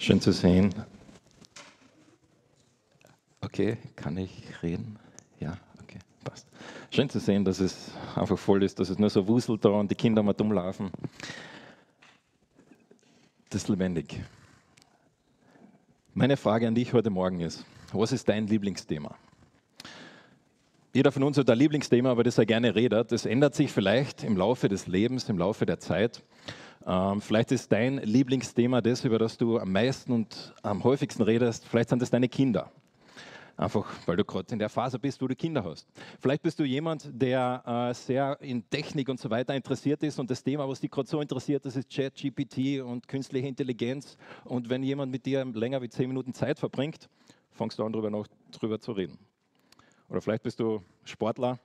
Schön zu sehen. Okay, kann ich reden? Ja, okay, passt. Schön zu sehen, dass es einfach voll ist, dass es nur so wuselt da und die Kinder mal dumm laufen. Das ist lebendig. Meine Frage an dich heute Morgen ist, was ist dein Lieblingsthema? Jeder von uns hat ein Lieblingsthema, aber das er gerne redet. Das ändert sich vielleicht im Laufe des Lebens, im Laufe der Zeit. Ähm, vielleicht ist dein Lieblingsthema das, über das du am meisten und am häufigsten redest. Vielleicht sind das deine Kinder. Einfach weil du gerade in der Phase bist, wo du Kinder hast. Vielleicht bist du jemand, der äh, sehr in Technik und so weiter interessiert ist und das Thema, was dich gerade so interessiert, das ist Chat, GPT und künstliche Intelligenz. Und wenn jemand mit dir länger wie zehn Minuten Zeit verbringt, fangst du an, darüber, noch, drüber zu reden. Oder vielleicht bist du Sportler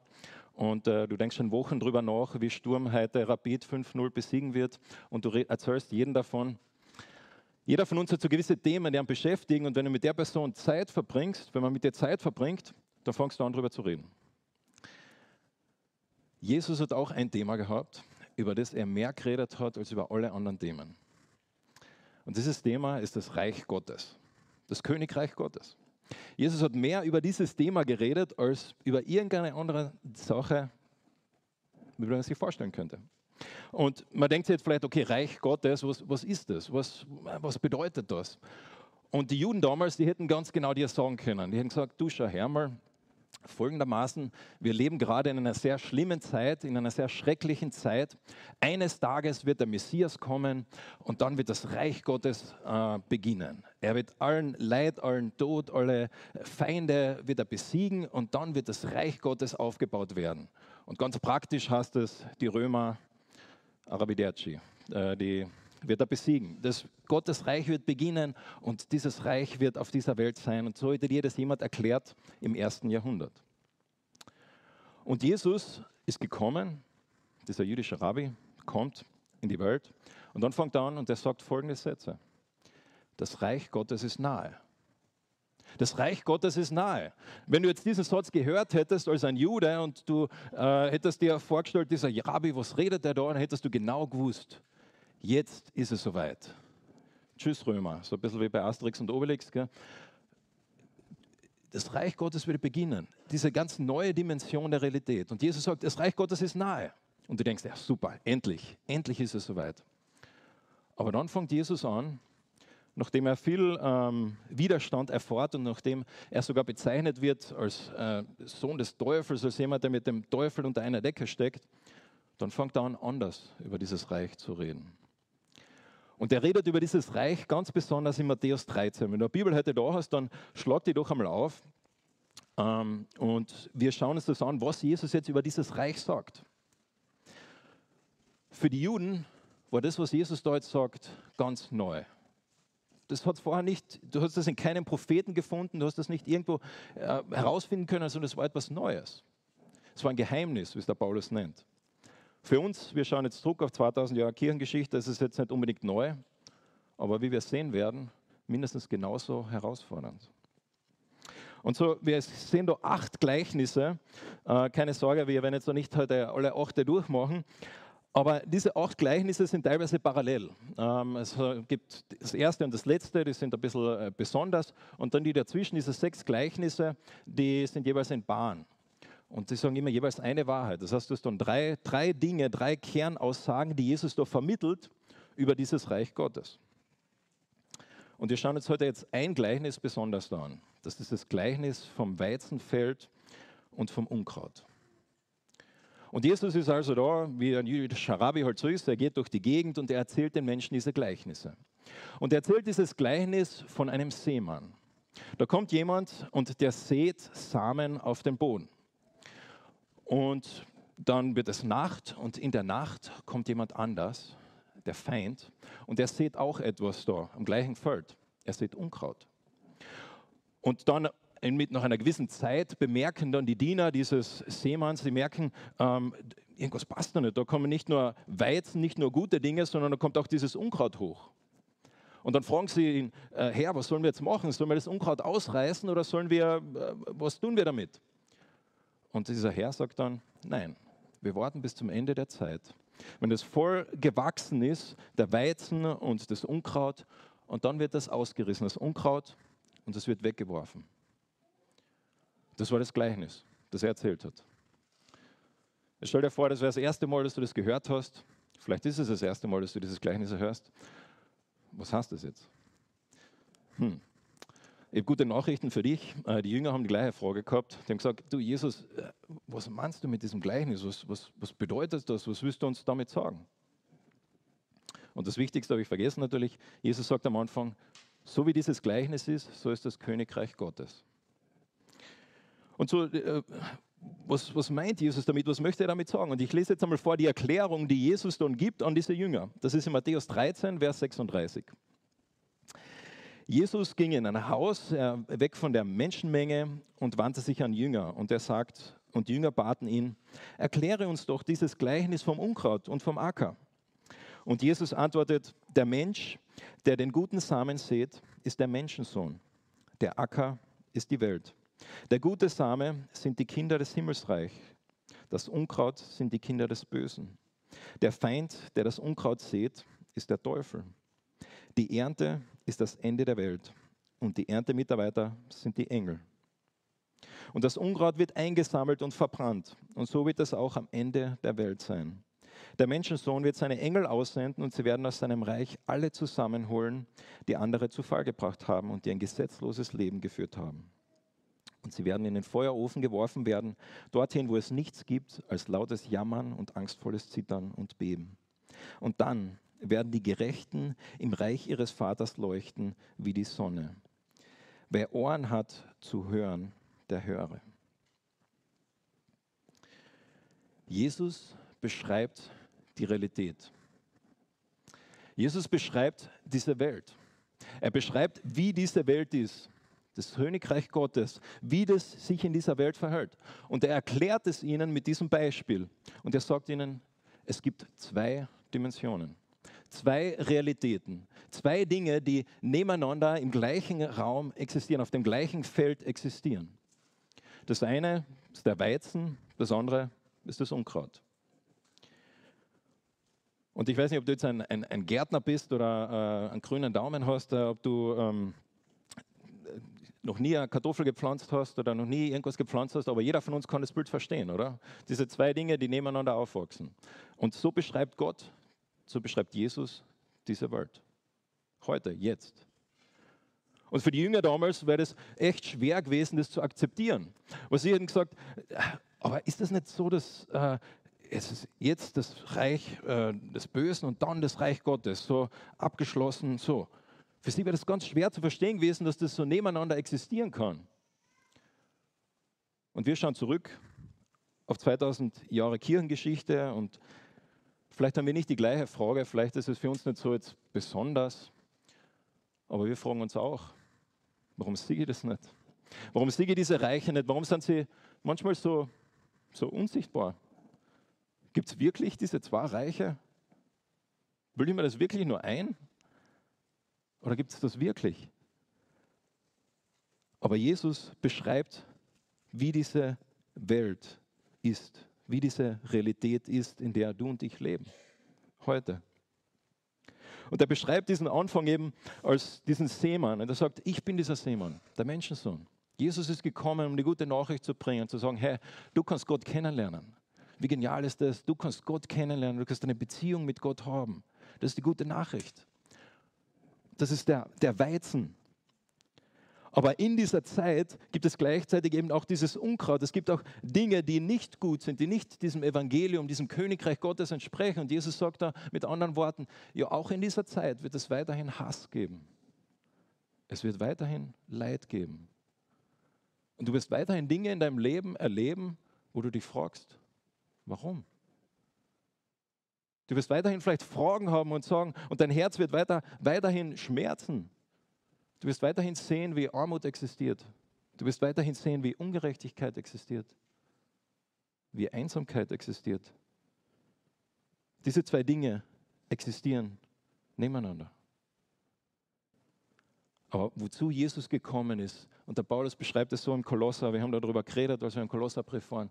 und äh, du denkst schon Wochen darüber nach, wie Sturm heute Rapid 5-0 besiegen wird und du erzählst jeden davon. Jeder von uns hat so gewisse Themen, die einen beschäftigen und wenn du mit der Person Zeit verbringst, wenn man mit dir Zeit verbringt, dann fängst du an, darüber zu reden. Jesus hat auch ein Thema gehabt, über das er mehr geredet hat als über alle anderen Themen. Und dieses Thema ist das Reich Gottes, das Königreich Gottes. Jesus hat mehr über dieses Thema geredet als über irgendeine andere Sache, wie man sich vorstellen könnte. Und man denkt sich jetzt vielleicht, okay, Reich Gottes, was, was ist das? Was, was bedeutet das? Und die Juden damals, die hätten ganz genau dir sagen können. Die hätten gesagt, du schau her mal, folgendermaßen, wir leben gerade in einer sehr schlimmen Zeit, in einer sehr schrecklichen Zeit. Eines Tages wird der Messias kommen und dann wird das Reich Gottes äh, beginnen. Er wird allen Leid, allen Tod, alle Feinde wird besiegen und dann wird das Reich Gottes aufgebaut werden. Und ganz praktisch heißt es, die Römer, Arabiderci, äh, die wird er besiegen. Das Gottes Reich wird beginnen und dieses Reich wird auf dieser Welt sein. Und so hätte dir das jemand erklärt im ersten Jahrhundert. Und Jesus ist gekommen, dieser jüdische Rabbi kommt in die Welt und dann fängt er an und er sagt folgende Sätze. Das Reich Gottes ist nahe. Das Reich Gottes ist nahe. Wenn du jetzt diesen Satz gehört hättest als ein Jude und du äh, hättest dir vorgestellt, dieser Rabbi, was redet der da, dann hättest du genau gewusst, Jetzt ist es soweit. Tschüss Römer, so ein bisschen wie bei Asterix und Obelix. Gell? Das Reich Gottes wird beginnen. Diese ganz neue Dimension der Realität. Und Jesus sagt, das Reich Gottes ist nahe. Und du denkst, ja super, endlich, endlich ist es soweit. Aber dann fängt Jesus an, nachdem er viel ähm, Widerstand erfährt und nachdem er sogar bezeichnet wird als äh, Sohn des Teufels, als jemand, der mit dem Teufel unter einer Decke steckt, dann fängt er an, anders über dieses Reich zu reden. Und er redet über dieses Reich ganz besonders in Matthäus 13. Wenn du eine Bibel heute da hast, dann schlag die doch einmal auf. Ähm, und wir schauen uns das an, was Jesus jetzt über dieses Reich sagt. Für die Juden war das, was Jesus jetzt sagt, ganz neu. Das hat vorher nicht, du hast das in keinem Propheten gefunden, du hast das nicht irgendwo äh, herausfinden können, sondern es war etwas Neues. Es war ein Geheimnis, wie es der Paulus nennt. Für uns, wir schauen jetzt zurück auf 2000 Jahre Kirchengeschichte, das ist jetzt nicht unbedingt neu, aber wie wir sehen werden, mindestens genauso herausfordernd. Und so, wir sehen da acht Gleichnisse. Äh, keine Sorge, wir werden jetzt noch nicht heute alle acht durchmachen. Aber diese acht Gleichnisse sind teilweise parallel. Ähm, es gibt das erste und das letzte, die sind ein bisschen äh, besonders. Und dann die dazwischen, diese sechs Gleichnisse, die sind jeweils in Bahn. Und sie sagen immer jeweils eine Wahrheit. Das heißt, du hast dann drei, drei Dinge, drei Kernaussagen, die Jesus da vermittelt über dieses Reich Gottes. Und wir schauen uns heute jetzt ein Gleichnis besonders an. Das ist das Gleichnis vom Weizenfeld und vom Unkraut. Und Jesus ist also da, wie ein jüdischer Rabbi halt so ist, er geht durch die Gegend und er erzählt den Menschen diese Gleichnisse. Und er erzählt dieses Gleichnis von einem Seemann. Da kommt jemand und der sät Samen auf den Boden. Und dann wird es Nacht und in der Nacht kommt jemand anders, der Feind, und der sieht auch etwas da am gleichen Feld. Er sieht Unkraut. Und dann mit nach einer gewissen Zeit bemerken dann die Diener dieses Seemanns, sie merken, ähm, irgendwas passt da nicht. Da kommen nicht nur Weizen, nicht nur gute Dinge, sondern da kommt auch dieses Unkraut hoch. Und dann fragen sie ihn, äh, Herr, was sollen wir jetzt machen? Sollen wir das Unkraut ausreißen oder sollen wir, äh, was tun wir damit? Und dieser Herr sagt dann, nein, wir warten bis zum Ende der Zeit. Wenn es voll gewachsen ist, der Weizen und das Unkraut, und dann wird das ausgerissen, das Unkraut, und es wird weggeworfen. Das war das Gleichnis, das er erzählt hat. Stell dir vor, das wäre das erste Mal, dass du das gehört hast. Vielleicht ist es das erste Mal, dass du dieses Gleichnis hörst. Was heißt das jetzt? Hm. Ich habe gute Nachrichten für dich. Äh, die Jünger haben die gleiche Frage gehabt. Die haben gesagt, du Jesus, äh, was meinst du mit diesem Gleichnis? Was, was, was bedeutet das? Was willst du uns damit sagen? Und das Wichtigste habe ich vergessen natürlich. Jesus sagt am Anfang, so wie dieses Gleichnis ist, so ist das Königreich Gottes. Und so, äh, was, was meint Jesus damit? Was möchte er damit sagen? Und ich lese jetzt einmal vor die Erklärung, die Jesus dann gibt an diese Jünger. Das ist in Matthäus 13, Vers 36. Jesus ging in ein Haus, äh, weg von der Menschenmenge und wandte sich an Jünger. Und er sagt, und Jünger baten ihn, erkläre uns doch dieses Gleichnis vom Unkraut und vom Acker. Und Jesus antwortet, der Mensch, der den guten Samen sät, ist der Menschensohn. Der Acker ist die Welt. Der gute Same sind die Kinder des Himmelsreich. Das Unkraut sind die Kinder des Bösen. Der Feind, der das Unkraut sät, ist der Teufel. Die Ernte ist das Ende der Welt und die Erntemitarbeiter sind die Engel. Und das Unkraut wird eingesammelt und verbrannt und so wird es auch am Ende der Welt sein. Der Menschensohn wird seine Engel aussenden und sie werden aus seinem Reich alle zusammenholen, die andere zu Fall gebracht haben und die ein gesetzloses Leben geführt haben. Und sie werden in den Feuerofen geworfen werden, dorthin, wo es nichts gibt als lautes Jammern und angstvolles Zittern und Beben. Und dann werden die Gerechten im Reich ihres Vaters leuchten wie die Sonne. Wer Ohren hat zu hören, der höre. Jesus beschreibt die Realität. Jesus beschreibt diese Welt. Er beschreibt, wie diese Welt ist, das Königreich Gottes, wie das sich in dieser Welt verhält. Und er erklärt es ihnen mit diesem Beispiel. Und er sagt ihnen, es gibt zwei Dimensionen zwei Realitäten, zwei Dinge, die nebeneinander im gleichen Raum existieren, auf dem gleichen Feld existieren. Das eine ist der Weizen, das andere ist das Unkraut. Und ich weiß nicht, ob du jetzt ein, ein, ein Gärtner bist oder äh, einen grünen Daumen hast, äh, ob du ähm, noch nie eine Kartoffel gepflanzt hast oder noch nie irgendwas gepflanzt hast, aber jeder von uns kann das Bild verstehen, oder? Diese zwei Dinge, die nebeneinander aufwachsen. Und so beschreibt Gott so beschreibt Jesus diese Welt. Heute, jetzt. Und für die Jünger damals wäre das echt schwer gewesen, das zu akzeptieren. Was sie hätten gesagt, aber ist das nicht so, dass äh, es ist jetzt das Reich äh, des Bösen und dann das Reich Gottes, so abgeschlossen, so. Für sie wäre das ganz schwer zu verstehen gewesen, dass das so nebeneinander existieren kann. Und wir schauen zurück auf 2000 Jahre Kirchengeschichte und Vielleicht haben wir nicht die gleiche Frage, vielleicht ist es für uns nicht so jetzt besonders, aber wir fragen uns auch, warum siege ich das nicht? Warum siege ich diese Reiche nicht? Warum sind sie manchmal so, so unsichtbar? Gibt es wirklich diese zwei Reiche? Will ich mir das wirklich nur ein? Oder gibt es das wirklich? Aber Jesus beschreibt, wie diese Welt ist wie diese Realität ist, in der du und ich leben. Heute. Und er beschreibt diesen Anfang eben als diesen Seemann. Und er sagt, ich bin dieser Seemann, der Menschensohn. Jesus ist gekommen, um die gute Nachricht zu bringen, zu sagen, hey, du kannst Gott kennenlernen. Wie genial ist das? Du kannst Gott kennenlernen, du kannst eine Beziehung mit Gott haben. Das ist die gute Nachricht. Das ist der, der Weizen, aber in dieser Zeit gibt es gleichzeitig eben auch dieses Unkraut. Es gibt auch Dinge, die nicht gut sind, die nicht diesem Evangelium, diesem Königreich Gottes entsprechen. Und Jesus sagt da mit anderen Worten, ja, auch in dieser Zeit wird es weiterhin Hass geben. Es wird weiterhin Leid geben. Und du wirst weiterhin Dinge in deinem Leben erleben, wo du dich fragst, warum? Du wirst weiterhin vielleicht Fragen haben und sagen, und dein Herz wird weiter, weiterhin schmerzen. Du wirst weiterhin sehen, wie Armut existiert. Du wirst weiterhin sehen, wie Ungerechtigkeit existiert, wie Einsamkeit existiert. Diese zwei Dinge existieren nebeneinander. Aber wozu Jesus gekommen ist, und der Paulus beschreibt es so im Kolosser, wir haben darüber geredet, als wir im Kolosserbrief waren,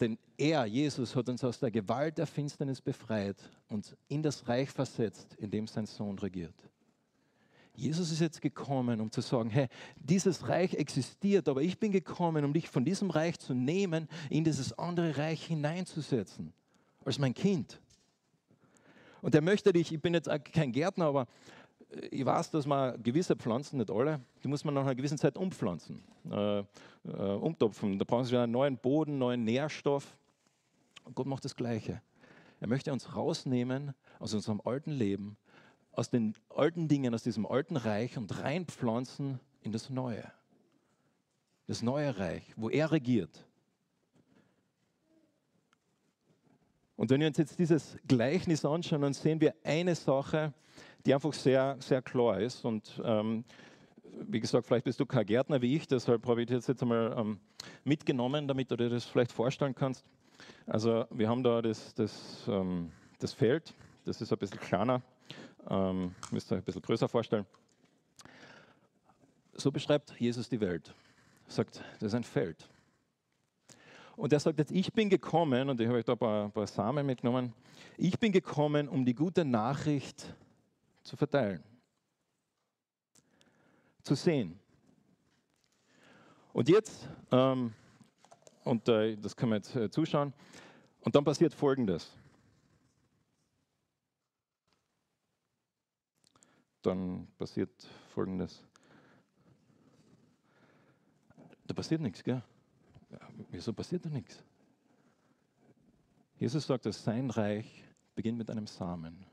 denn er, Jesus, hat uns aus der Gewalt der Finsternis befreit und in das Reich versetzt, in dem sein Sohn regiert. Jesus ist jetzt gekommen, um zu sagen, hey, dieses Reich existiert, aber ich bin gekommen, um dich von diesem Reich zu nehmen, in dieses andere Reich hineinzusetzen, als mein Kind. Und er möchte dich, ich bin jetzt kein Gärtner, aber ich weiß, dass man gewisse Pflanzen, nicht alle, die muss man nach einer gewissen Zeit umpflanzen, äh, äh, umtopfen. Da brauchen sie einen neuen Boden, neuen Nährstoff. Und Gott macht das Gleiche. Er möchte uns rausnehmen aus unserem alten Leben, aus den alten Dingen, aus diesem alten Reich und reinpflanzen in das Neue. Das neue Reich, wo er regiert. Und wenn wir uns jetzt dieses Gleichnis anschauen, dann sehen wir eine Sache, die einfach sehr, sehr klar ist. Und ähm, wie gesagt, vielleicht bist du kein Gärtner wie ich, deshalb habe ich das jetzt einmal ähm, mitgenommen, damit du dir das vielleicht vorstellen kannst. Also wir haben da das, das, ähm, das Feld, das ist ein bisschen kleiner, ähm, müsst ihr euch ein bisschen größer vorstellen. So beschreibt Jesus die Welt. Er sagt, das ist ein Feld. Und er sagt jetzt, ich bin gekommen, und ich habe euch da ein paar, ein paar Samen mitgenommen, ich bin gekommen, um die gute Nachricht zu verteilen, zu sehen. Und jetzt, ähm, und äh, das können wir jetzt äh, zuschauen, und dann passiert Folgendes. Dann passiert Folgendes. Da passiert nichts, gell? Wieso passiert da nichts? Jesus sagt, dass sein Reich beginnt mit einem Samen.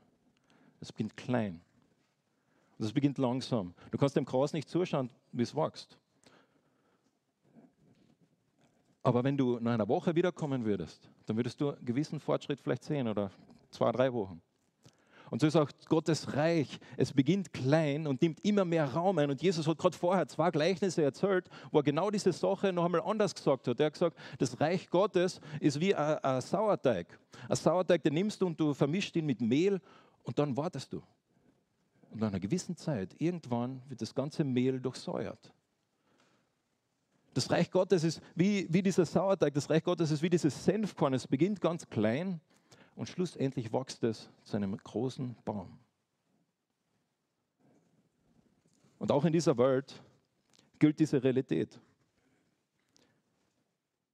Es beginnt klein. Und es beginnt langsam. Du kannst dem Gras nicht zuschauen, wie es wächst. Aber wenn du nach einer Woche wiederkommen würdest, dann würdest du einen gewissen Fortschritt vielleicht sehen oder zwei, drei Wochen. Und so ist auch Gottes Reich. Es beginnt klein und nimmt immer mehr Raum ein. Und Jesus hat gerade vorher zwei Gleichnisse erzählt, wo er genau diese Sache noch einmal anders gesagt hat. Er hat gesagt, das Reich Gottes ist wie ein, ein Sauerteig. Ein Sauerteig, den nimmst du und du vermischst ihn mit Mehl und dann wartest du. Und nach einer gewissen Zeit, irgendwann wird das ganze Mehl durchsäuert. Das Reich Gottes ist wie, wie dieser Sauerteig, das Reich Gottes ist wie dieses Senfkorn. Es beginnt ganz klein und schlussendlich wächst es zu einem großen Baum. Und auch in dieser Welt gilt diese Realität.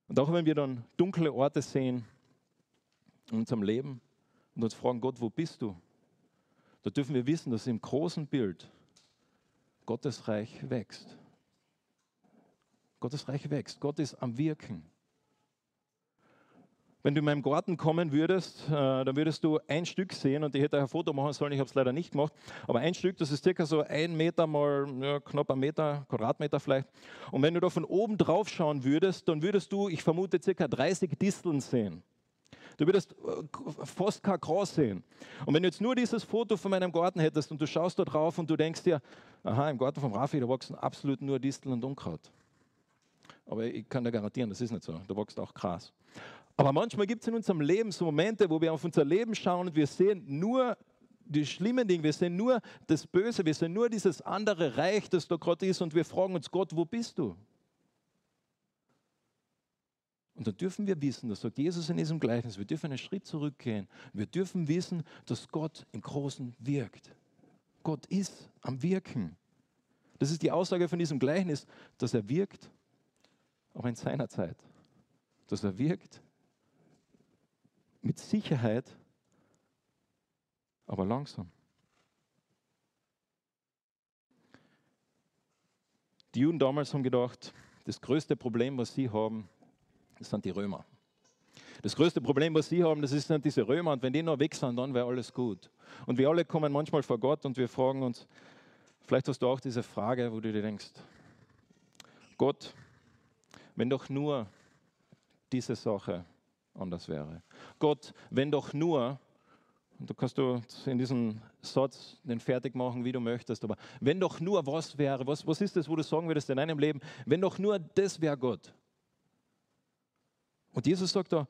Und auch wenn wir dann dunkle Orte sehen in unserem Leben und uns fragen, Gott, wo bist du? Da dürfen wir wissen, dass im großen Bild Gottes Reich wächst. Gottes Reich wächst. Gott ist am Wirken. Wenn du in meinem Garten kommen würdest, äh, dann würdest du ein Stück sehen und ich hätte ein Foto machen sollen, ich habe es leider nicht gemacht, aber ein Stück, das ist circa so ein Meter mal ja, knapp ein Meter, Quadratmeter vielleicht. Und wenn du da von oben drauf schauen würdest, dann würdest du, ich vermute, circa 30 Disteln sehen. Du würdest äh, fast kein Gras sehen. Und wenn du jetzt nur dieses Foto von meinem Garten hättest und du schaust da drauf und du denkst dir, aha, im Garten vom Rafi, da wachsen absolut nur Disteln und Unkraut. Aber ich kann dir garantieren, das ist nicht so. Da wächst auch Gras. Aber manchmal gibt es in unserem Leben so Momente, wo wir auf unser Leben schauen und wir sehen nur die schlimmen Dinge, wir sehen nur das Böse, wir sehen nur dieses andere Reich, das da gerade ist und wir fragen uns, Gott, wo bist du? Und dann dürfen wir wissen, das sagt Jesus in diesem Gleichnis, wir dürfen einen Schritt zurückgehen. Wir dürfen wissen, dass Gott im Großen wirkt. Gott ist am Wirken. Das ist die Aussage von diesem Gleichnis, dass er wirkt, auch in seiner Zeit. Dass er wirkt mit Sicherheit, aber langsam. Die Juden damals haben gedacht, das größte Problem, was sie haben, das sind die Römer. Das größte Problem, was sie haben, das sind diese Römer. Und wenn die noch weg sind, dann wäre alles gut. Und wir alle kommen manchmal vor Gott und wir fragen uns, vielleicht hast du auch diese Frage, wo du dir denkst, Gott, wenn doch nur diese Sache anders wäre. Gott, wenn doch nur, und du kannst du in diesem Satz den fertig machen, wie du möchtest, aber wenn doch nur was wäre, was, was ist das, wo du sagen würdest in deinem Leben, wenn doch nur das wäre Gott. Und Jesus sagt da,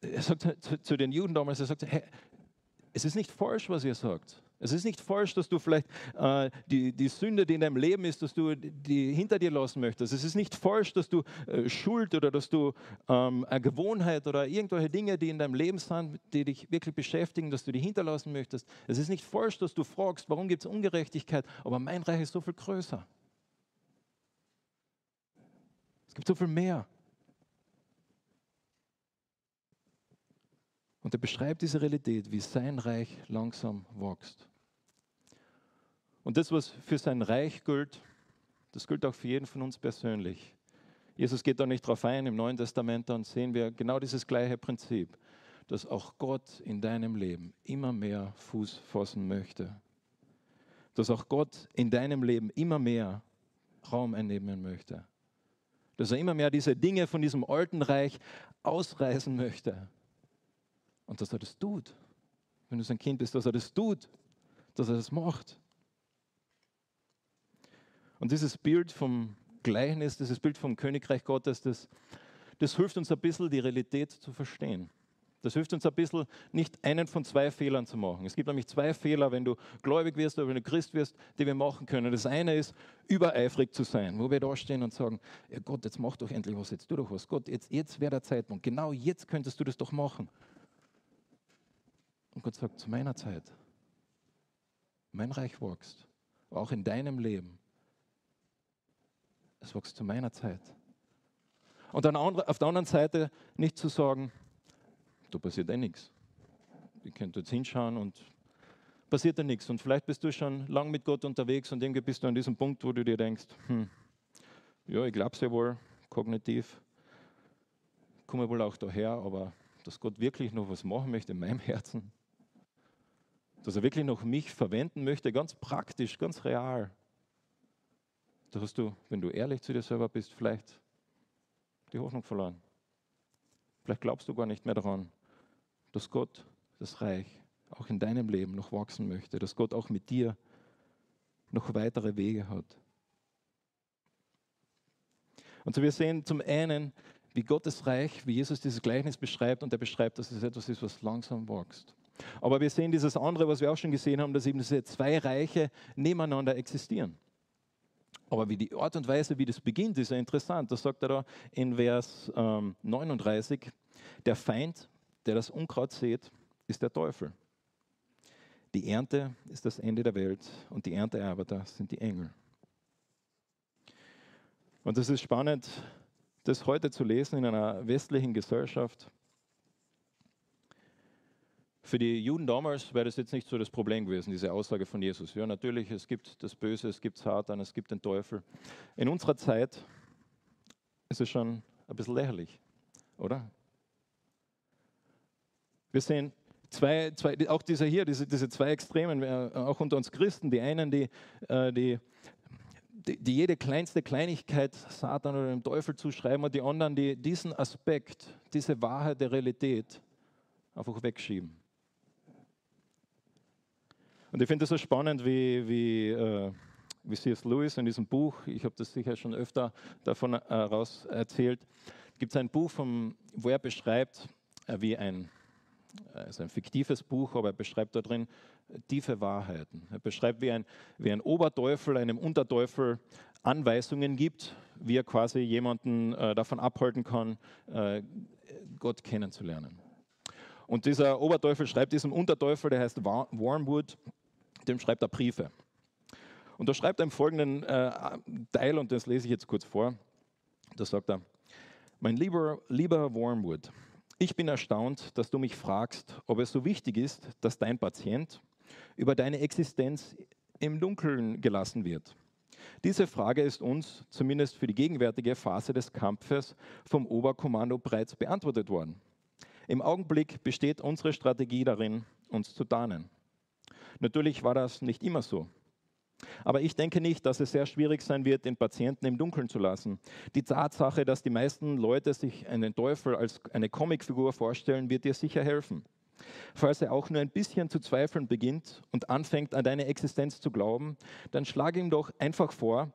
er sagt zu, zu den Juden damals, er sagt, hey, es ist nicht falsch, was ihr sagt. Es ist nicht falsch, dass du vielleicht äh, die, die Sünde, die in deinem Leben ist, dass du die hinter dir lassen möchtest. Es ist nicht falsch, dass du äh, Schuld oder dass du ähm, eine Gewohnheit oder irgendwelche Dinge, die in deinem Leben sind, die dich wirklich beschäftigen, dass du die hinterlassen möchtest. Es ist nicht falsch, dass du fragst, warum gibt es Ungerechtigkeit, aber mein Reich ist so viel größer. Es gibt so viel mehr. Und er beschreibt diese Realität, wie sein Reich langsam wächst. Und das, was für sein Reich gilt, das gilt auch für jeden von uns persönlich. Jesus geht da nicht drauf ein. Im Neuen Testament dann sehen wir genau dieses gleiche Prinzip, dass auch Gott in deinem Leben immer mehr Fuß fassen möchte. Dass auch Gott in deinem Leben immer mehr Raum einnehmen möchte. Dass er immer mehr diese Dinge von diesem alten Reich ausreißen möchte und dass er das tut. Wenn du sein Kind bist, dass er das tut, dass er das macht. Und dieses Bild vom Gleichnis, dieses Bild vom Königreich Gottes, das, das hilft uns ein bisschen, die Realität zu verstehen. Das hilft uns ein bisschen, nicht einen von zwei Fehlern zu machen. Es gibt nämlich zwei Fehler, wenn du gläubig wirst oder wenn du Christ wirst, die wir machen können. Das eine ist, übereifrig zu sein, wo wir da stehen und sagen, ja Gott, jetzt mach doch endlich was, jetzt tu doch was. Gott, jetzt, jetzt wäre der Zeitpunkt. Genau jetzt könntest du das doch machen. Und Gott sagt, zu meiner Zeit, mein Reich wächst, auch in deinem Leben. Es wächst zu meiner Zeit. Und dann auf der anderen Seite nicht zu sagen, da passiert eh nichts. Ich könnte jetzt hinschauen und passiert da nichts. Und vielleicht bist du schon lang mit Gott unterwegs und irgendwie bist du an diesem Punkt, wo du dir denkst, hm, ja, ich glaube es ja wohl, kognitiv, komme wohl auch daher, aber dass Gott wirklich noch was machen möchte in meinem Herzen, dass er wirklich noch mich verwenden möchte, ganz praktisch, ganz real. Da hast du, wenn du ehrlich zu dir selber bist, vielleicht die Hoffnung verloren. Vielleicht glaubst du gar nicht mehr daran, dass Gott das Reich auch in deinem Leben noch wachsen möchte, dass Gott auch mit dir noch weitere Wege hat. Und so wir sehen zum einen, wie Gottes Reich, wie Jesus dieses Gleichnis beschreibt, und er beschreibt, dass es etwas ist, was langsam wächst. Aber wir sehen dieses andere, was wir auch schon gesehen haben, dass eben diese zwei Reiche nebeneinander existieren. Aber wie die Art und Weise, wie das beginnt, ist ja interessant. Das sagt er da in Vers ähm, 39. Der Feind, der das Unkraut sät, ist der Teufel. Die Ernte ist das Ende der Welt und die Erntearbeiter sind die Engel. Und es ist spannend, das heute zu lesen in einer westlichen Gesellschaft, für die Juden damals wäre das jetzt nicht so das Problem gewesen, diese Aussage von Jesus. Ja, natürlich, es gibt das Böse, es gibt Satan, es gibt den Teufel. In unserer Zeit ist es schon ein bisschen lächerlich, oder? Wir sehen zwei, zwei auch diese hier, diese, diese zwei Extremen, äh, auch unter uns Christen, die einen, äh, die, die, die jede kleinste Kleinigkeit Satan oder dem Teufel zuschreiben und die anderen, die diesen Aspekt, diese Wahrheit der Realität einfach wegschieben. Und ich finde es so spannend, wie, wie, äh, wie C.S. Lewis in diesem Buch, ich habe das sicher schon öfter davon heraus äh, erzählt, gibt es ein Buch, vom, wo er beschreibt, äh, wie ein, also ein fiktives Buch, aber er beschreibt da drin tiefe Wahrheiten. Er beschreibt, wie ein, wie ein Oberteufel einem Unterteufel Anweisungen gibt, wie er quasi jemanden äh, davon abhalten kann, äh, Gott kennenzulernen. Und dieser Oberteufel schreibt diesem Unterteufel, der heißt Wormwood, dem schreibt er Briefe. Und da schreibt er im folgenden äh, Teil, und das lese ich jetzt kurz vor, da sagt er, mein lieber, lieber Wormwood, ich bin erstaunt, dass du mich fragst, ob es so wichtig ist, dass dein Patient über deine Existenz im Dunkeln gelassen wird. Diese Frage ist uns, zumindest für die gegenwärtige Phase des Kampfes, vom Oberkommando bereits beantwortet worden. Im Augenblick besteht unsere Strategie darin, uns zu tarnen. Natürlich war das nicht immer so. Aber ich denke nicht, dass es sehr schwierig sein wird, den Patienten im Dunkeln zu lassen. Die Tatsache, dass die meisten Leute sich einen Teufel als eine Comicfigur vorstellen, wird dir sicher helfen. Falls er auch nur ein bisschen zu zweifeln beginnt und anfängt, an deine Existenz zu glauben, dann schlage ihm doch einfach vor,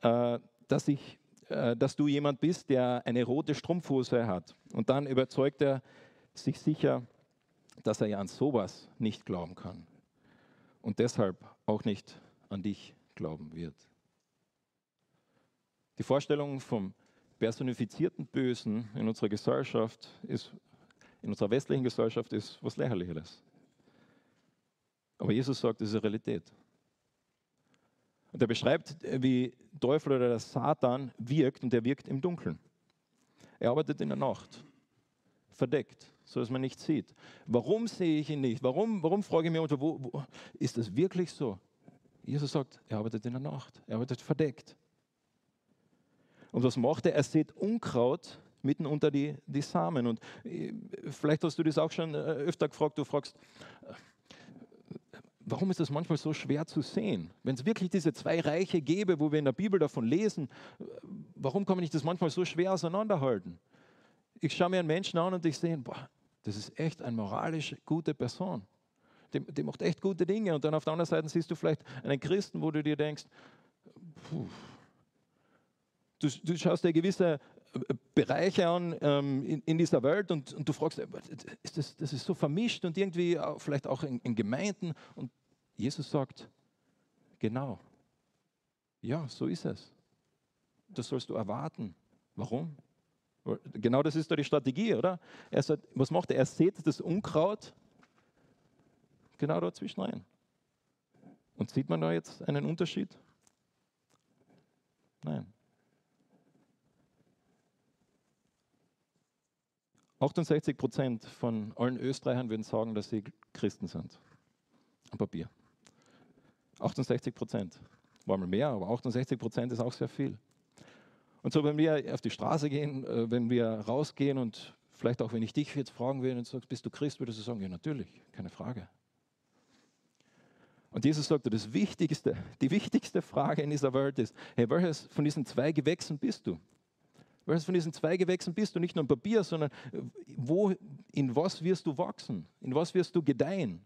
äh, dass, ich, äh, dass du jemand bist, der eine rote Strumpfhose hat. Und dann überzeugt er sich sicher, dass er ja an sowas nicht glauben kann. Und deshalb auch nicht an dich glauben wird. Die Vorstellung vom personifizierten Bösen in unserer Gesellschaft ist, in unserer westlichen Gesellschaft ist was Lächerliches. Aber Jesus sagt, das ist eine Realität. Und er beschreibt, wie Teufel oder der Satan wirkt und er wirkt im Dunkeln. Er arbeitet in der Nacht, verdeckt, so dass man nicht sieht. Warum sehe ich ihn nicht? Warum, warum frage ich mich, wo, wo, ist das wirklich so? Jesus sagt, er arbeitet in der Nacht, er arbeitet verdeckt. Und was macht er? Er sieht Unkraut mitten unter die, die Samen. Und äh, vielleicht hast du das auch schon äh, öfter gefragt, du fragst, äh, warum ist das manchmal so schwer zu sehen? Wenn es wirklich diese zwei Reiche gäbe, wo wir in der Bibel davon lesen, warum kann man nicht das manchmal so schwer auseinanderhalten? Ich schaue mir einen Menschen an und ich sehe, boah, das ist echt eine moralisch gute Person. Die, die macht echt gute Dinge. Und dann auf der anderen Seite siehst du vielleicht einen Christen, wo du dir denkst, puh, Du, du schaust dir gewisse äh, Bereiche an ähm, in, in, dieser Welt und, und, du fragst, äh, ist das, das ist so vermischt und irgendwie auch, vielleicht auch in, in Gemeinden. Und Jesus sagt, genau, ja, so ist es. Das sollst du erwarten. Warum? Genau das ist doch die Strategie, oder? Er sagt, was macht er? Er sieht das Unkraut genau dazwischen rein. Und sieht man da jetzt einen Unterschied? Nein. 68 Prozent von allen Österreichern würden sagen, dass sie Christen sind. Am Papier. 68 Prozent. War mal mehr, aber 68 Prozent ist auch sehr viel. Und so, wenn wir auf die Straße gehen, äh, wenn wir rausgehen und vielleicht auch, wenn ich dich jetzt fragen würde und sagst, bist du Christ, würdest du sagen, ja, natürlich, keine Frage. Und Jesus sagte, das Wichtigste, die wichtigste Frage in dieser Welt ist, hey, welches von diesen zwei Gewächsen bist du? Weil von diesen zwei Gewächsen bist du nicht nur ein Papier, sondern äh, wo, in was wirst du wachsen? In was wirst du gedeihen?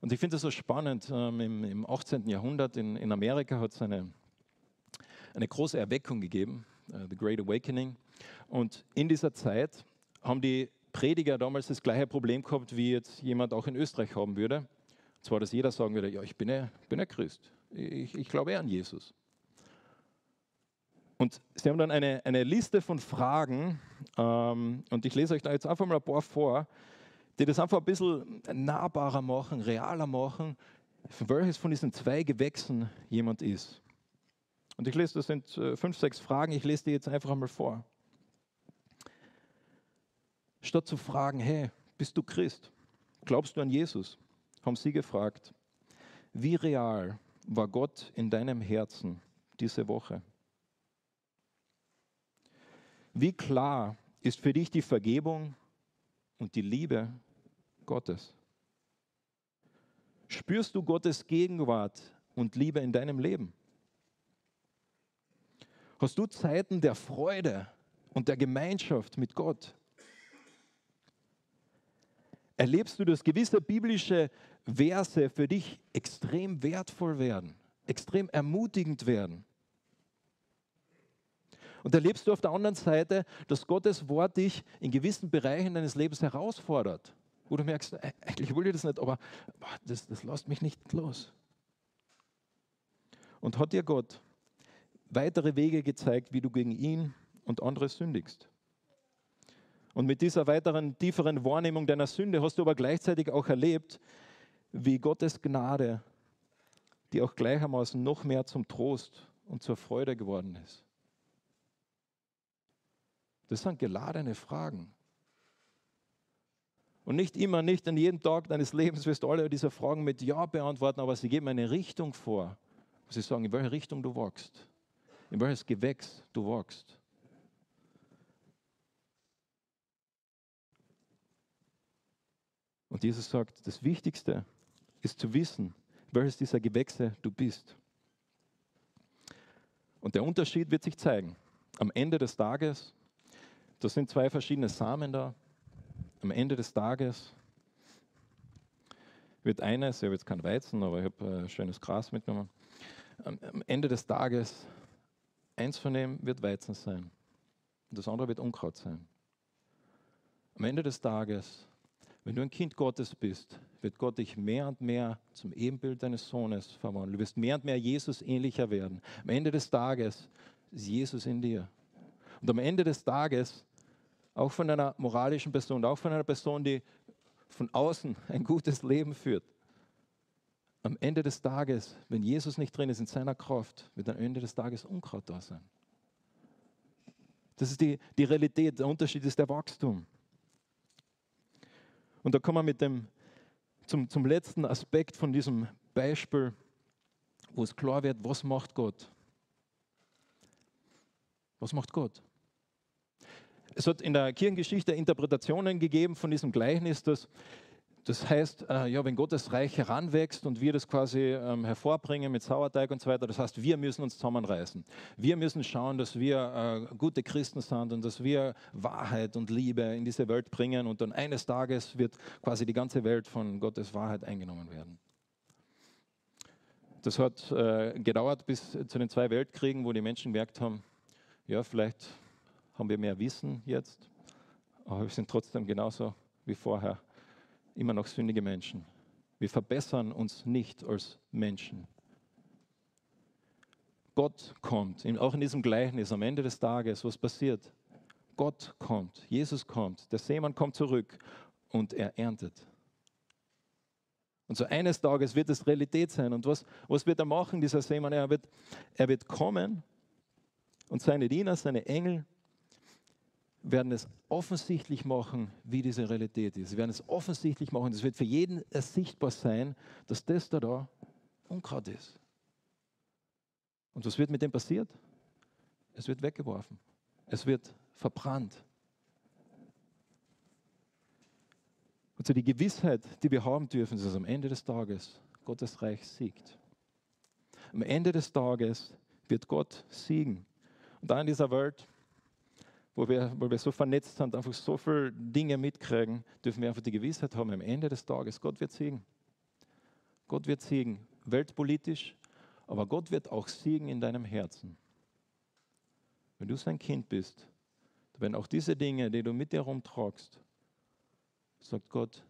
Und ich finde das so spannend. Ähm, im, im, 18. Jahrhundert in, in Amerika hat es eine, eine große Erweckung gegeben, uh, The Great Awakening. Und in dieser Zeit haben die Prediger damals das gleiche Problem gehabt, wie jetzt jemand auch in Österreich haben würde. Und zwar, dass jeder sagen würde, ja, ich bin ein, bin ein Christ. Ich, ich glaube eher an Jesus. Und sie haben dann eine, eine Liste von Fragen, ähm, und ich lese euch da jetzt einfach mal ein paar vor, die das einfach ein bisschen nahbarer machen, realer machen, welches von diesen zwei Gewächsen jemand ist. Und ich lese, das sind äh, fünf, sechs Fragen, ich lese die jetzt einfach einmal vor. Statt zu fragen, hey, bist du Christ? Glaubst du an Jesus? Haben sie gefragt, wie real war Gott in deinem Herzen diese Woche? Wie klar ist für dich die Vergebung und die Liebe Gottes? Spürst du Gottes Gegenwart und Liebe in deinem Leben? Hast du Zeiten der Freude und der Gemeinschaft mit Gott? Erlebst du, dass gewisse biblische Verse für dich extrem wertvoll werden, extrem ermutigend werden? Und erlebst du auf der anderen Seite, dass Gottes Wort dich in gewissen Bereichen deines Lebens herausfordert, wo du merkst, eigentlich will ich das nicht, aber das, das lässt mich nicht los. Und hat dir Gott weitere Wege gezeigt, wie du gegen ihn und andere sündigst? Und mit dieser weiteren, tieferen Wahrnehmung deiner Sünde hast du aber gleichzeitig auch erlebt, wie Gottes Gnade dir auch gleichermaßen noch mehr zum Trost und zur Freude geworden ist. Das sind geladene Fragen. Und nicht immer, nicht an jedem Tag deines Lebens wirst du alle diese Fragen mit Ja beantworten, aber sie geben eine Richtung vor. Sie sagen, in welche Richtung du wachst, in welches Gewächs du wachst. Und Jesus sagt, das Wichtigste ist zu wissen, welches dieser Gewächse du bist. Und der Unterschied wird sich zeigen. Am Ende des Tages das sind zwei verschiedene Samen da. Am Ende des Tages wird eines, ich habe jetzt kein Weizen, aber ich habe äh, schönes Gras mitgenommen. Am Ende des Tages, eins von dem wird Weizen sein und das andere wird Unkraut sein. Am Ende des Tages Wenn du ein Kind Gottes bist, wird Gott dich mehr und mehr zum Ebenbild deines Sohnes verwandeln. Du wirst mehr und mehr Jesus ähnlicher werden. Am Ende des Tages ist Jesus in dir. Und am Ende des Tages, auch von einer moralischen Person, auch von einer Person, die von außen ein gutes Leben führt, am Ende des Tages, wenn Jesus nicht drin ist in seiner Kraft, wird am Ende des Tages Unkraut da sein. Das ist die, die Realität. Der Unterschied ist der Wachstum. Und da kommen wir mit dem, zum, zum letzten Aspekt von diesem Beispiel, wo es klar wird, was macht Gott? Was macht Gott? Es hat in der Kirchengeschichte Interpretationen gegeben von diesem Gleichnis, dass das heißt, äh, ja, wenn Gottes Reich heranwächst und wir das quasi ähm, hervorbringen mit Sauerteig und so weiter, das heißt, wir müssen uns zusammenreißen. Wir müssen schauen, dass wir äh, gute Christen sind und dass wir Wahrheit und Liebe in diese Welt bringen und dann eines Tages wird quasi die ganze Welt von Gottes Wahrheit eingenommen werden. Das hat äh, gedauert bis zu den zwei Weltkriegen, wo die Menschen gemerkt haben, ja, vielleicht haben wir mehr Wissen jetzt, aber wir sind trotzdem genauso wie vorher immer noch sündige Menschen. Wir verbessern uns nicht als Menschen. Gott kommt, auch in diesem Gleichnis am Ende des Tages, was passiert? Gott kommt, Jesus kommt, der Seemann kommt zurück und er erntet. Und so eines Tages wird es Realität sein. Und was, was wird er machen, dieser Seemann? Er wird, er wird kommen und seine Diener, seine Engel werden es offensichtlich machen, wie diese Realität ist. Sie werden es offensichtlich machen. Es wird für jeden ersichtbar sein, dass das da, da Unkraut ist. Und was wird mit dem passiert? Es wird weggeworfen. Es wird verbrannt. Und so die Gewissheit, die wir haben dürfen, ist, dass am Ende des Tages Gottes Reich siegt. Am Ende des Tages wird Gott siegen. Und da in dieser Welt wo wir, wo wir so vernetzt sind, einfach so viele Dinge mitkriegen, dürfen wir einfach die Gewissheit haben, am Ende des Tages, Gott wird siegen. Gott wird siegen, weltpolitisch, aber Gott wird auch siegen in deinem Herzen. Wenn du sein Kind bist, wenn auch diese Dinge, die du mit dir herumtragst, sagt Gott,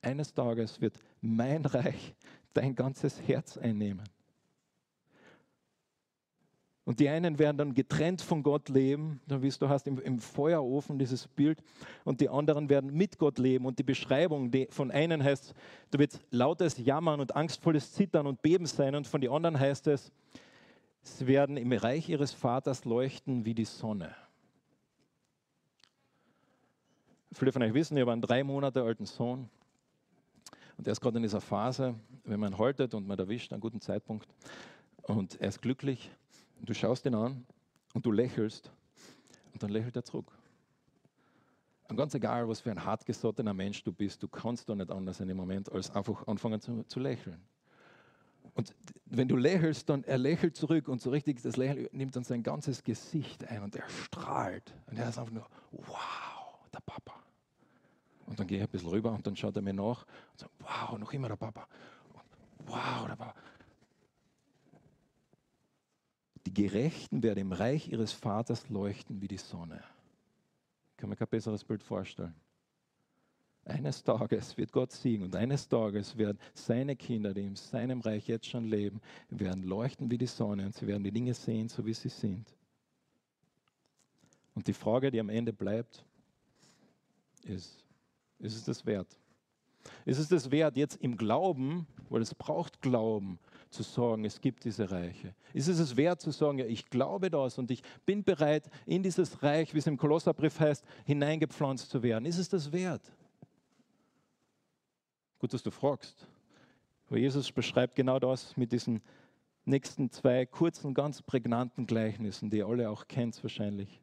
eines Tages wird mein Reich dein ganzes Herz einnehmen. Und die einen werden dann getrennt von Gott leben, wie du hast im, im, Feuerofen dieses Bild, und die anderen werden mit Gott leben. Und die Beschreibung die von einen heißt, da wird lautes Jammern und angstvolles Zittern und Beben sein, und von den anderen heißt es, sie werden im Reich ihres Vaters leuchten wie die Sonne. Viele von euch wissen, ich habe einen drei Monate alten Sohn. Und er ist gerade in dieser Phase, wenn man haltet und man erwischt, einen guten Zeitpunkt. Und er ist glücklich. Du schaust ihn an und du lächelst und dann lächelt er zurück. Und ganz egal, was für ein hartgesottener Mensch du bist, du kannst doch nicht anders in dem Moment, als einfach anfangen zu, zu lächeln. Und wenn du lächelst, dann er lächelt zurück und so richtig das Lächeln nimmt dann sein ganzes Gesicht ein und er strahlt. Und er ist einfach nur, wow, der Papa. Und dann gehe ich ein bisschen rüber und dann schaut er mir nach und sagt, wow, noch immer der Papa. Und, wow, der Papa. Die Gerechten werden im Reich ihres Vaters leuchten wie die Sonne. Ich kann mir kein besseres Bild vorstellen. Eines Tages wird Gott siegen und eines Tages werden seine Kinder, die in seinem Reich jetzt schon leben, werden leuchten wie die Sonne und sie werden die Dinge sehen, so wie sie sind. Und die Frage, die am Ende bleibt, ist, ist es das wert? Ist es das wert, jetzt im Glauben, weil es braucht Glauben, zu sagen, es gibt diese Reiche? Ist es es wert zu sagen, ja, ich glaube das und ich bin bereit, in dieses Reich, wie es im Kolosserbrief heißt, hineingepflanzt zu werden? Ist es das wert? Gut, dass du fragst. Weil Jesus beschreibt genau das mit diesen nächsten zwei kurzen, ganz prägnanten Gleichnissen, die ihr alle auch kennt wahrscheinlich.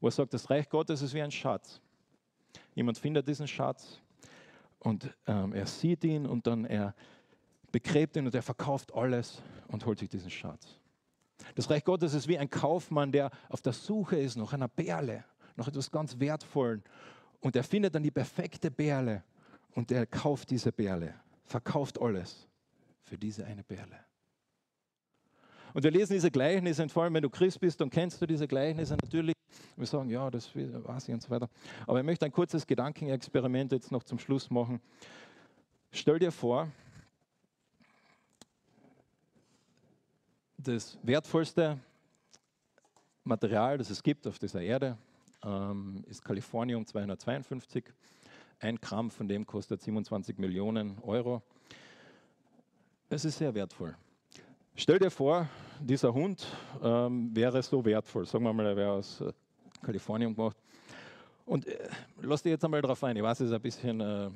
Wo er sagt, das Reich Gottes ist wie ein Schatz. Jemand findet diesen Schatz und ähm, er sieht ihn und dann er begräbt ihn und er verkauft alles und holt sich diesen Schatz. Das Reich Gottes ist wie ein Kaufmann, der auf der Suche ist nach einer Perle, nach etwas ganz Wertvollen. Und er findet dann die perfekte Perle und er kauft diese Perle, verkauft alles für diese eine Perle. Und wir lesen diese Gleichnisse, und vor allem wenn du Christ bist, dann kennst du diese Gleichnisse natürlich. Wir sagen, ja, das weiß ich und so weiter. Aber ich möchte ein kurzes Gedankenexperiment jetzt noch zum Schluss machen. Stell dir vor, das wertvollste Material, das es gibt auf dieser Erde, ähm, ist Kalifornium 252. Ein Gramm von dem kostet 27 Millionen Euro. Es ist sehr wertvoll. Stell dir vor, dieser Hund ähm, wäre so wertvoll. Sagen wir mal, er wäre aus äh, Kalifornien gemacht. Und äh, lass dich jetzt einmal darauf ein. Ich weiß, es ist ein bisschen äh, äh,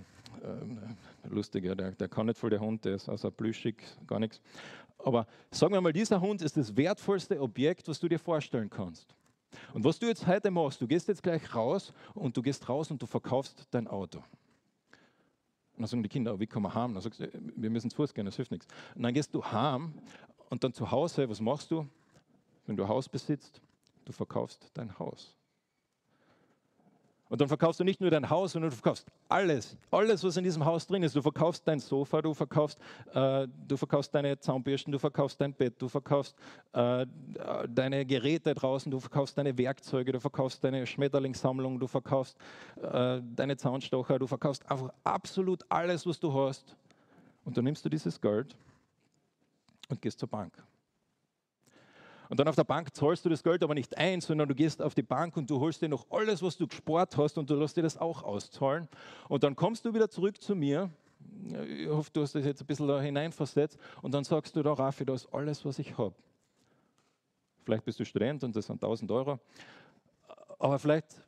lustiger. Der, der, kann nicht voll der Hund, der ist also plüschig, gar nichts. Aber sagen wir mal, dieser Hund ist das wertvollste Objekt, was du dir vorstellen kannst. Und was du jetzt heute machst, du gehst jetzt gleich raus und du gehst raus und du verkaufst dein Auto. Und dann sagen die Kinder, wie kommen wir heim? Dann sagst du, wir müssen zu Fuß gehen, das hilft nichts. Und dann gehst du heim und dann zu Hause, was machst du? Wenn du Haus besitzt, du verkaufst dein Haus. Und dann verkaufst du nicht nur dein Haus, sondern du verkaufst alles, alles, was in diesem Haus drin ist. Du verkaufst dein Sofa, du verkaufst, äh, du verkaufst deine Zahnbürsten, du verkaufst dein Bett, du verkaufst äh, deine Geräte draußen, du verkaufst deine Werkzeuge, du verkaufst deine Schmetterlingssammlung, du verkaufst äh, deine Zaunstocher, du verkaufst einfach absolut alles, was du hast. Und dann nimmst du dieses Geld und gehst zur Bank. Und dann auf der Bank zahlst du das Geld aber nicht ein, sondern du gehst auf die Bank und du holst dir noch alles, was du gespart hast und du lässt dir das auch auszahlen. Und dann kommst du wieder zurück zu mir. Ich hoffe, du hast das jetzt ein bisschen da hineinversetzt. Und dann sagst du da, Raffi, das ist alles, was ich habe. Vielleicht bist du Student und das sind 1000 Euro. Aber vielleicht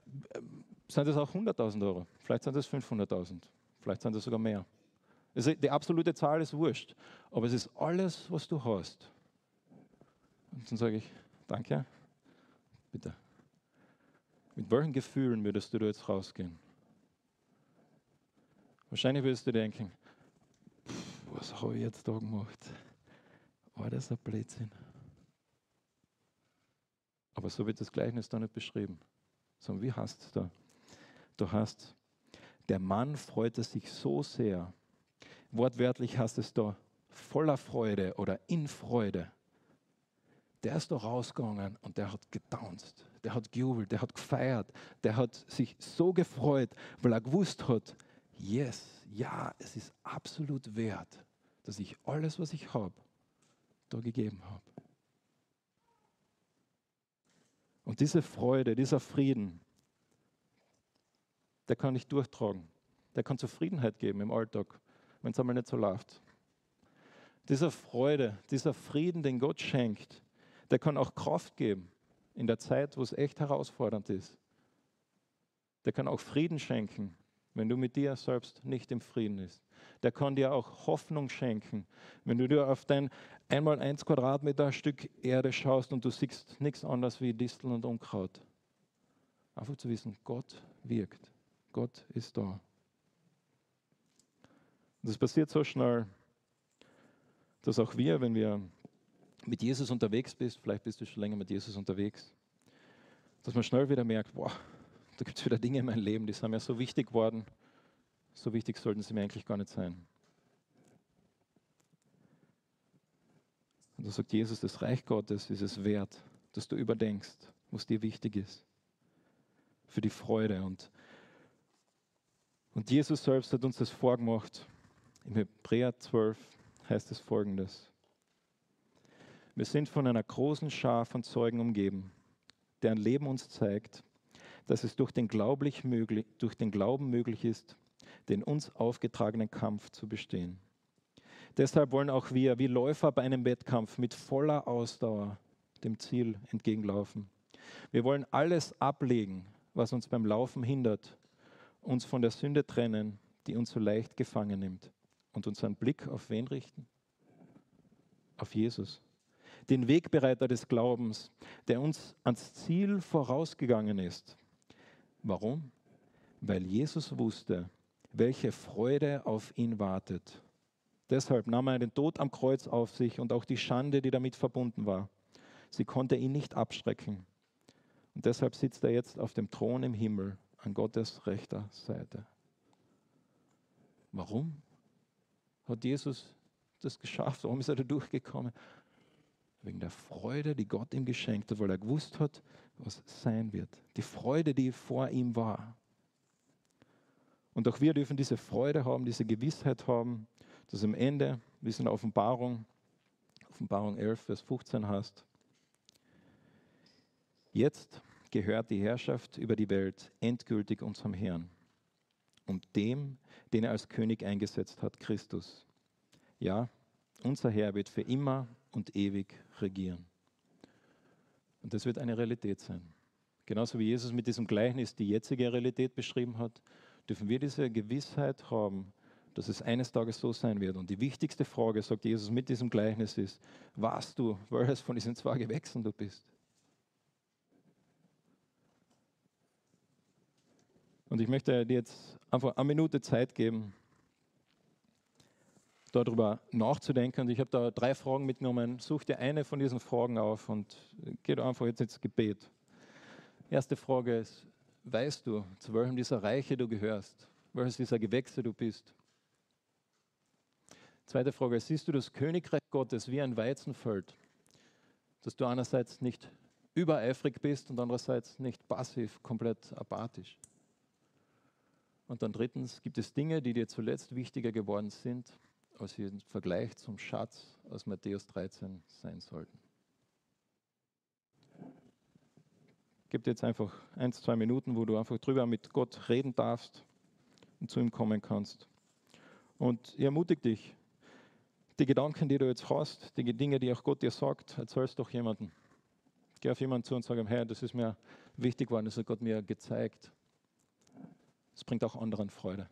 sind das auch 100.000 Euro. Vielleicht sind das 500.000. Vielleicht sind das sogar mehr. Also die absolute Zahl ist wurscht. Aber es ist alles, was du hast. Und dann sage ich, danke, bitte. Mit welchen Gefühlen würdest du jetzt rausgehen? Wahrscheinlich würdest du denken, was habe ich jetzt da gemacht? War das ein Blödsinn? Aber so wird das Gleichnis da nicht beschrieben. Sondern wie heißt es da? Du hast, der Mann freute sich so sehr. Wortwörtlich heißt es da, voller Freude oder in Freude der ist da rausgegangen und der hat getanzt, der hat gejubelt, der hat gefeiert, der hat sich so gefreut, weil er gewusst hat, yes, ja, es ist absolut wert, dass ich alles, was ich habe, da gegeben habe. Und diese Freude, dieser Frieden, der kann ich durchtragen. Der kann Zufriedenheit geben im Alltag, wenn es einmal nicht so läuft. Dieser Freude, dieser Frieden, den Gott schenkt, der kann auch Kraft geben in der Zeit, wo es echt herausfordernd ist. Der kann auch Frieden schenken, wenn du mit dir selbst nicht im Frieden bist. Der kann dir auch Hoffnung schenken, wenn du dir auf dein einmal eins Quadratmeter Stück Erde schaust und du siehst nichts anderes wie Disteln und Unkraut. Einfach zu wissen, Gott wirkt. Gott ist da. Das passiert so schnell, dass auch wir, wenn wir mit Jesus unterwegs bist, vielleicht bist du schon länger mit Jesus unterwegs, dass man schnell wieder merkt, boah, da gibt es wieder Dinge in meinem Leben, die sind mir so wichtig geworden, so wichtig sollten sie mir eigentlich gar nicht sein. Und da sagt Jesus, das Reich Gottes ist es wert, dass du überdenkst, was dir wichtig ist. Für die Freude. Und, und Jesus selbst hat uns das vorgemacht. Im Hebräer 12 heißt es folgendes. Wir sind von einer großen Schar von Zeugen umgeben, deren Leben uns zeigt, dass es durch den, möglich, durch den Glauben möglich ist, den uns aufgetragenen Kampf zu bestehen. Deshalb wollen auch wir, wie Läufer bei einem Wettkampf, mit voller Ausdauer dem Ziel entgegenlaufen. Wir wollen alles ablegen, was uns beim Laufen hindert, uns von der Sünde trennen, die uns so leicht gefangen nimmt, und unseren Blick auf wen richten? Auf Jesus den Wegbereiter des Glaubens, der uns ans Ziel vorausgegangen ist. Warum? Weil Jesus wusste, welche Freude auf ihn wartet. Deshalb nahm er den Tod am Kreuz auf sich und auch die Schande, die damit verbunden war. Sie konnte ihn nicht abschrecken. Und deshalb sitzt er jetzt auf dem Thron im Himmel an Gottes rechter Seite. Warum hat Jesus das geschafft? Warum ist er da durchgekommen? Wegen der Freude, die Gott ihm geschenkt hat, weil er gewusst hat, was sein wird. Die Freude, die vor ihm war. Und auch wir dürfen diese Freude haben, diese Gewissheit haben, dass am Ende, wie es in der Offenbarung, Offenbarung 11, Vers 15 heißt, jetzt gehört die Herrschaft über die Welt endgültig unserem Herrn und dem, den er als König eingesetzt hat, Christus. Ja, unser Herr wird für immer und ewig regieren. Und das wird eine Realität sein. Genauso wie Jesus mit diesem Gleichnis die jetzige Realität beschrieben hat, dürfen wir diese Gewissheit haben, dass es eines Tages so sein wird. Und die wichtigste Frage, sagt Jesus mit diesem Gleichnis, ist, weißt du, welches von diesen zwei Gewächsen du bist? Und ich möchte dir jetzt einfach eine Minute Zeit geben, darüber nachzudenken. Und ich habe da drei Fragen mitgenommen. Such dir eine von diesen Fragen auf und geh einfach jetzt ins Gebet. Erste Frage ist, weißt du, zu welchem dieser Reiche du gehörst? Welches dieser Gewächse du bist? Zweite Frage, siehst du das Königreich Gottes wie ein Weizenfeld, dass du einerseits nicht übereifrig bist und andererseits nicht passiv, komplett apathisch? Und dann drittens, gibt es Dinge, die dir zuletzt wichtiger geworden sind, als sie im Vergleich zum Schatz aus Matthäus 13 sein sollten? Gib dir jetzt einfach ein, zwei Minuten, wo du einfach drüber mit Gott reden darfst und zu ihm kommen kannst. Und ich ermutige dich, die Gedanken, die du jetzt hast, die Dinge, die auch Gott dir sagt, erzählst doch jemandem. Geh auf jemanden zu und sag ihm, Herr, das ist mir wichtig geworden, das hat Gott mir gezeigt. Es bringt auch anderen Freude.